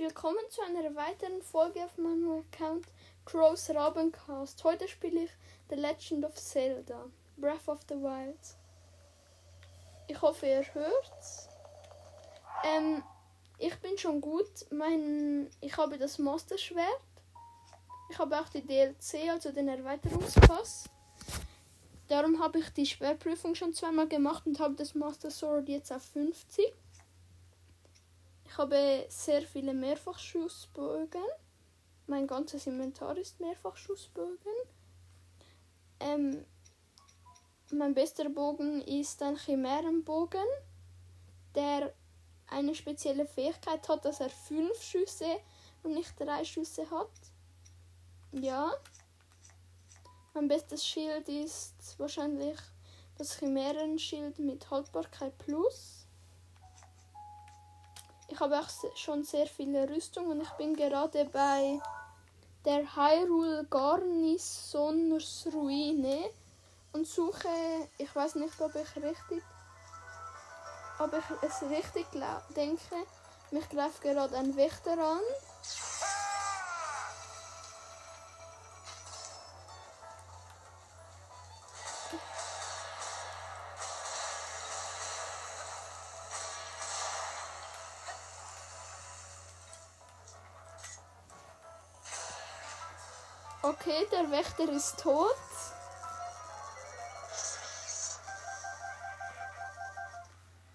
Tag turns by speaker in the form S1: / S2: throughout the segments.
S1: Willkommen zu einer weiteren Folge auf meinem Account Crows Rabencast. Heute spiele ich The Legend of Zelda, Breath of the Wild. Ich hoffe, ihr hört's. Ähm, ich bin schon gut. Mein, ich habe das Master Schwert. Ich habe auch die DLC, also den Erweiterungspass. Darum habe ich die Schwerprüfung schon zweimal gemacht und habe das Master Sword jetzt auf 50. Ich habe sehr viele Mehrfachschussbögen. Mein ganzes Inventar ist Mehrfachschussbögen. Ähm, mein bester Bogen ist ein Chimärenbogen, der eine spezielle Fähigkeit hat, dass er fünf Schüsse und nicht drei Schüsse hat. Ja. Mein bestes Schild ist wahrscheinlich das Chimärenschild mit Haltbarkeit Plus. Ich habe auch schon sehr viele Rüstungen und ich bin gerade bei der Hyrule Garnisons Ruine und suche, ich weiß nicht, ob ich richtig, ob ich es richtig denke. Mich greift gerade ein Wächter an. Okay, der Wächter ist tot.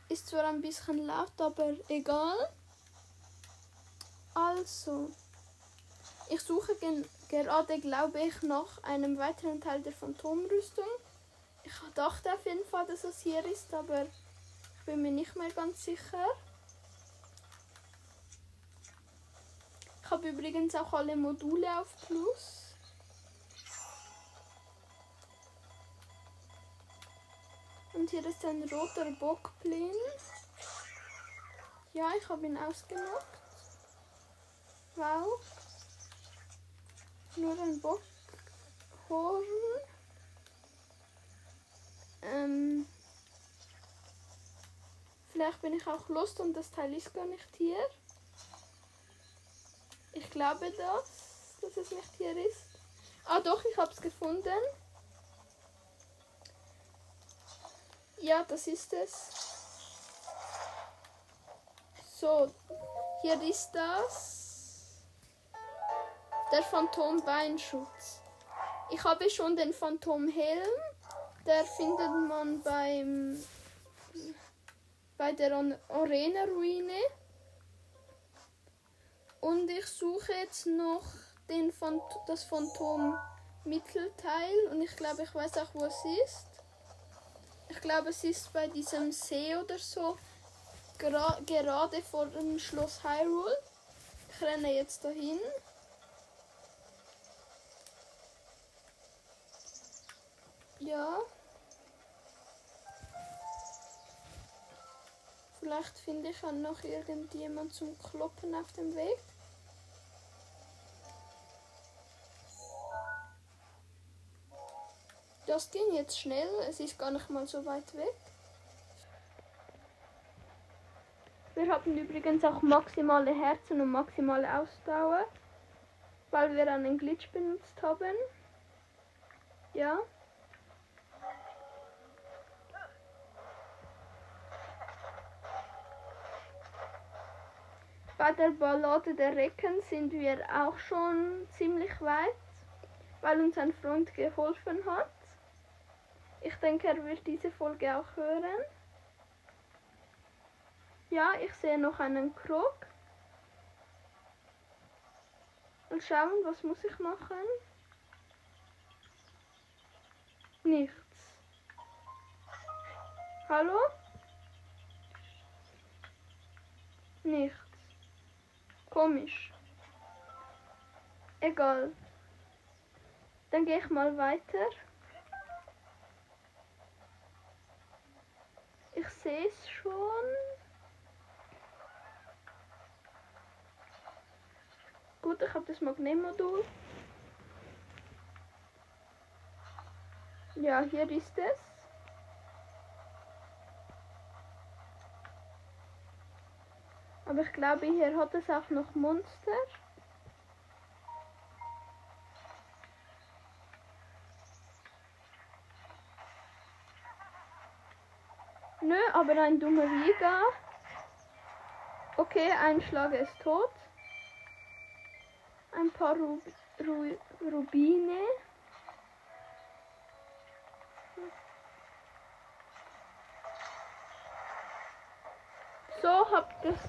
S1: Ist zwar ein bisschen laut, aber egal. Also, ich suche gerade, glaube ich, nach einem weiteren Teil der Phantomrüstung. Ich dachte auf jeden Fall, dass es hier ist, aber ich bin mir nicht mehr ganz sicher. Ich habe übrigens auch alle Module auf Plus. Und hier ist ein roter Bockblin. Ja, ich habe ihn ausgenockt. Wow. Nur ein Bockhorn. Ähm. Vielleicht bin ich auch Lust und das Teil ist gar nicht hier. Ich glaube das, dass es nicht hier ist. Ah doch, ich habe es gefunden. Ja, das ist es. So, hier ist das. Der Phantombeinschutz. Ich habe schon den Phantomhelm. Der findet man beim bei der Arena-Ruine. Und ich suche jetzt noch den Phant das Phantom-Mittelteil. Und ich glaube, ich weiß auch, wo es ist. Ich glaube, es ist bei diesem See oder so. Gra gerade vor dem Schloss Hyrule. Ich renne jetzt dahin. Ja. Vielleicht finde ich auch noch irgendjemand zum Kloppen auf dem Weg. Das ging jetzt schnell, es ist gar nicht mal so weit weg. Wir hatten übrigens auch maximale Herzen und maximale Ausdauer, weil wir einen Glitch benutzt haben. Ja. Bei der Ballade der Recken sind wir auch schon ziemlich weit, weil uns ein Freund geholfen hat. Ich denke, er wird diese Folge auch hören. Ja, ich sehe noch einen Krog. Und schauen, was muss ich machen? Nichts. Hallo? Nichts. Komisch. Egal. Dann gehe ich mal weiter. Ich sehe es schon. Gut, ich habe das Magnetmodul. Ja, hier ist es. Aber ich glaube, hier hat es auch noch Monster. Nö, aber ein dummer Liga. Okay, ein Schlag ist tot. Ein paar Rub Ru Rubine. So, hab das,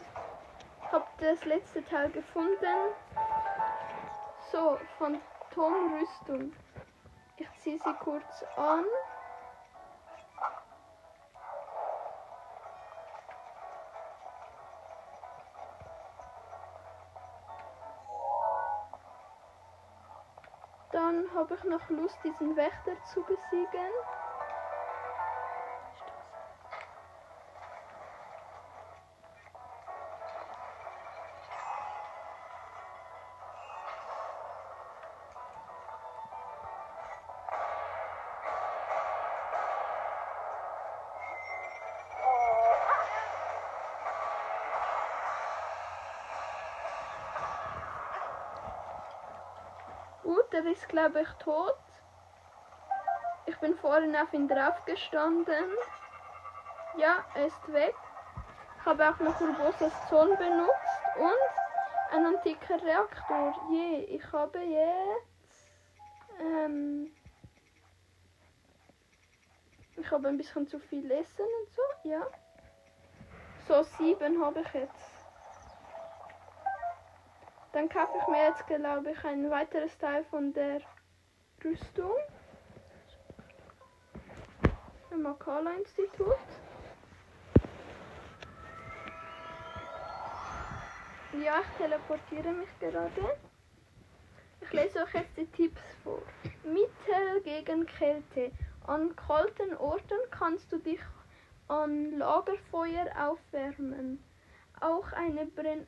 S1: hab das letzte Teil gefunden. So, Phantomrüstung. Ich ziehe sie kurz an. Habe ich noch Lust, diesen Wächter zu besiegen. Der ist glaube ich tot. Ich bin vorhin auf ihn drauf gestanden. Ja, er ist weg. Ich habe auch noch Urbosas Zorn benutzt und ein antiker Reaktor. Je, ich habe jetzt ähm, ich habe ein bisschen zu viel Essen und so, ja. So sieben habe ich jetzt. Dann kaufe ich mir jetzt, glaube ich, ein weiteres Teil von der Rüstung. Im Makala-Institut. Ja, ich teleportiere mich gerade. Ich lese euch jetzt die Tipps vor. Mittel gegen Kälte. An kalten Orten kannst du dich an Lagerfeuer aufwärmen. Auch eine, Brenn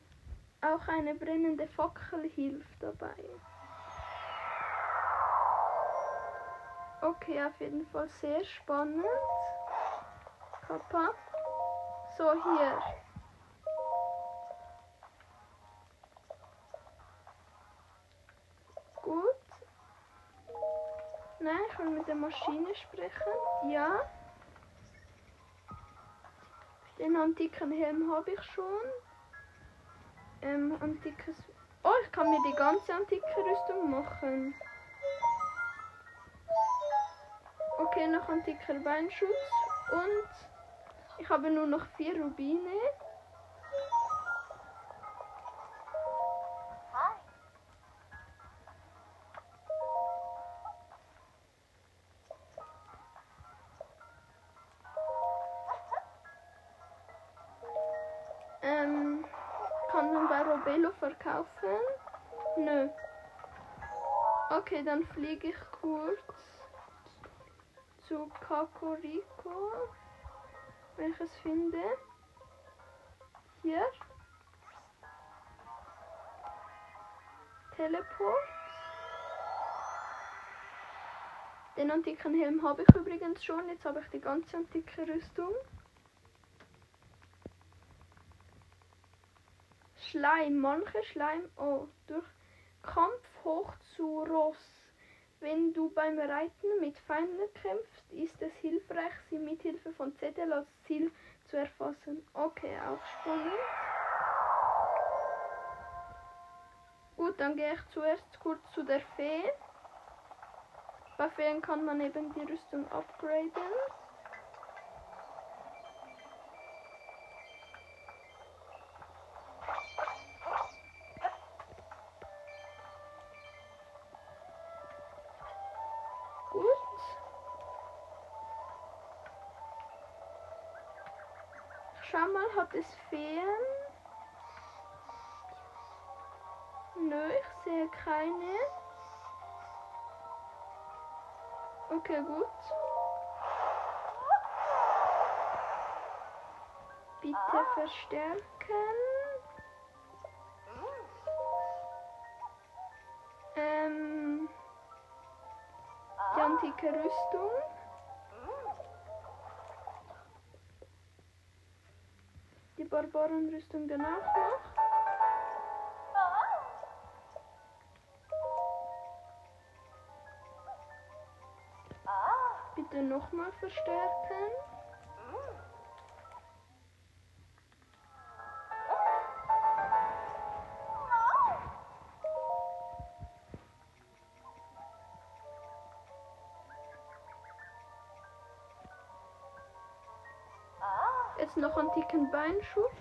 S1: auch eine brennende Fackel hilft dabei. Okay, auf jeden Fall sehr spannend. Kappa. So, hier. Gut. Nein, ich will mit der Maschine sprechen. Ja. Den antiken Helm habe ich schon. Ähm, antikes. Oh, ich kann mir die ganze antike Rüstung machen. Okay, noch antiker Beinschutz. Und ich habe nur noch vier Rubine. Okay, dann fliege ich kurz zu Kakoriko, wenn ich es finde. Hier. Teleport. Den antiken Helm habe ich übrigens schon. Jetzt habe ich die ganze antike Rüstung. Schleim. Manche Schleim. Oh, durch Ross. Wenn du beim Reiten mit Feinden kämpfst, ist es hilfreich, sie mit Hilfe von Zettel als Ziel zu erfassen. Okay, auch spannend. Gut, dann gehe ich zuerst kurz zu der Fee. Bei Feen kann man eben die Rüstung upgraden. Schau mal, hat es Feen? Nö, ich sehe keine. Okay, gut. Bitte verstärken. Ähm, die antike Rüstung. Barbarenrüstung dann auch noch. Bitte nochmal verstärken. Jetzt noch antiken Beinschutz.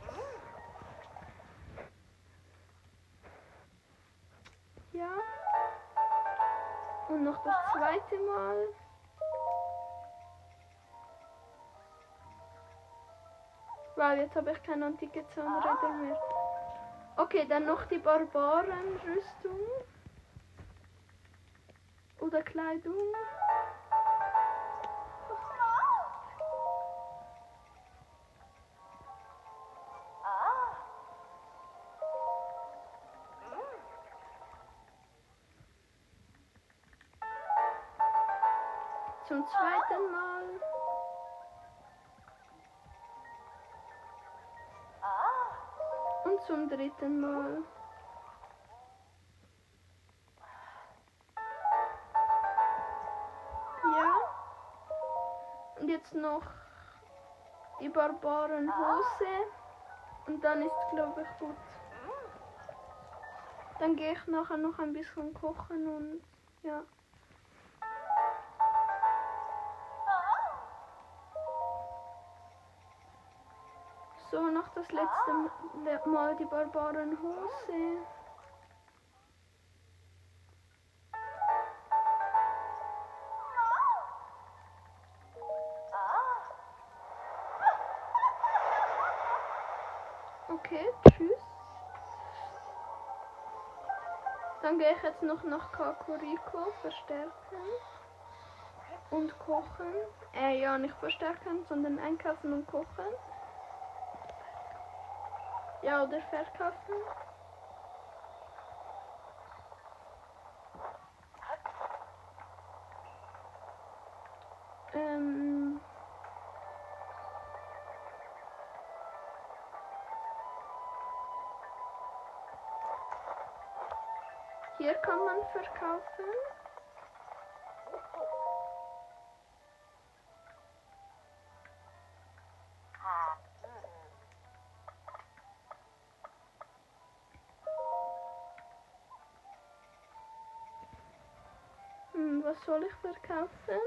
S1: Ja. Und noch das zweite Mal. Wow, jetzt habe ich keine antike Zahnräder mehr. Okay, dann noch die Barbarenrüstung. Oder Kleidung. Zweiten Mal. Und zum dritten Mal. Ja. Und jetzt noch die Barbarenhose. Und dann ist glaube ich gut. Dann gehe ich nachher noch ein bisschen kochen und ja. Noch das letzte Mal die Barbarenhose. Okay, tschüss. Dann gehe ich jetzt noch nach Kakuriko verstärken und kochen. Äh, ja, nicht verstärken, sondern einkaufen und kochen. Ja, oder verkaufen. Ähm. Hier kann man verkaufen. Was soll ich verkaufen?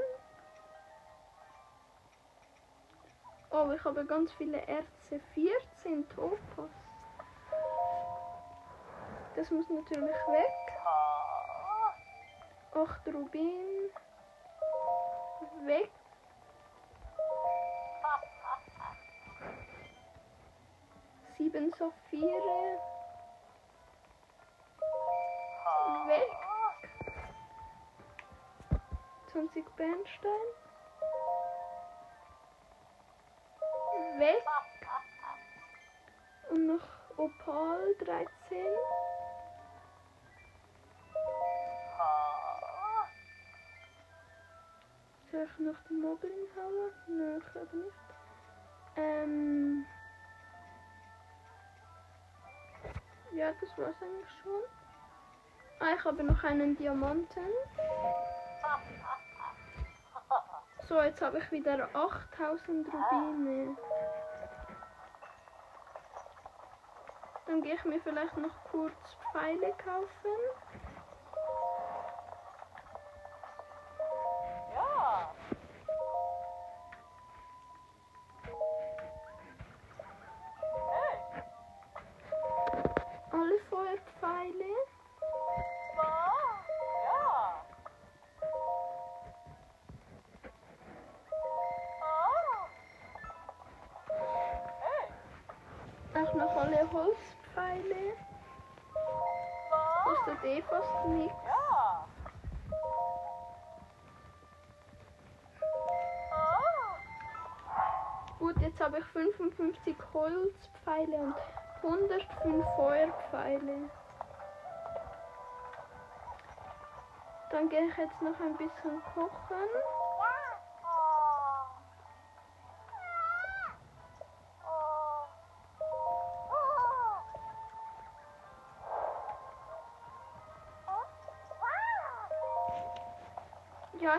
S1: Oh, ich habe ganz viele Erze. 14 Topas. Das muss natürlich weg. 8 Rubin. Weg. Sieben Saphire. Weg. 20 Bernstein. Weg. Und noch Opal 13. Soll ich noch den Mobbing hauen? Nein, ich glaube nicht. Ähm. Ja, das war's eigentlich schon. Ah, ich habe noch einen Diamanten. So, jetzt habe ich wieder 8000 Rubine. Dann gehe ich mir vielleicht noch kurz Pfeile kaufen. Holzpfeile. Kostet eh fast nichts. Gut, jetzt habe ich 55 Holzpfeile und 105 Feuerpfeile. Dann gehe ich jetzt noch ein bisschen kochen.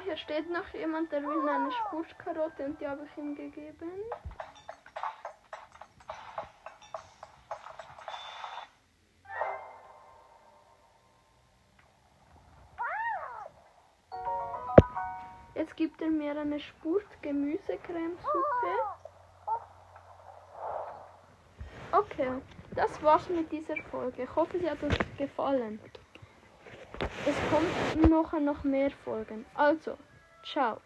S1: Hier steht noch jemand, der will eine Spurtkarotte und die habe ich ihm gegeben. Jetzt gibt er mir eine Spurt Gemüsecremesuppe. Okay, das war's mit dieser Folge. Ich hoffe, sie hat euch gefallen. Es kommen noch, noch mehr Folgen. Also, ciao.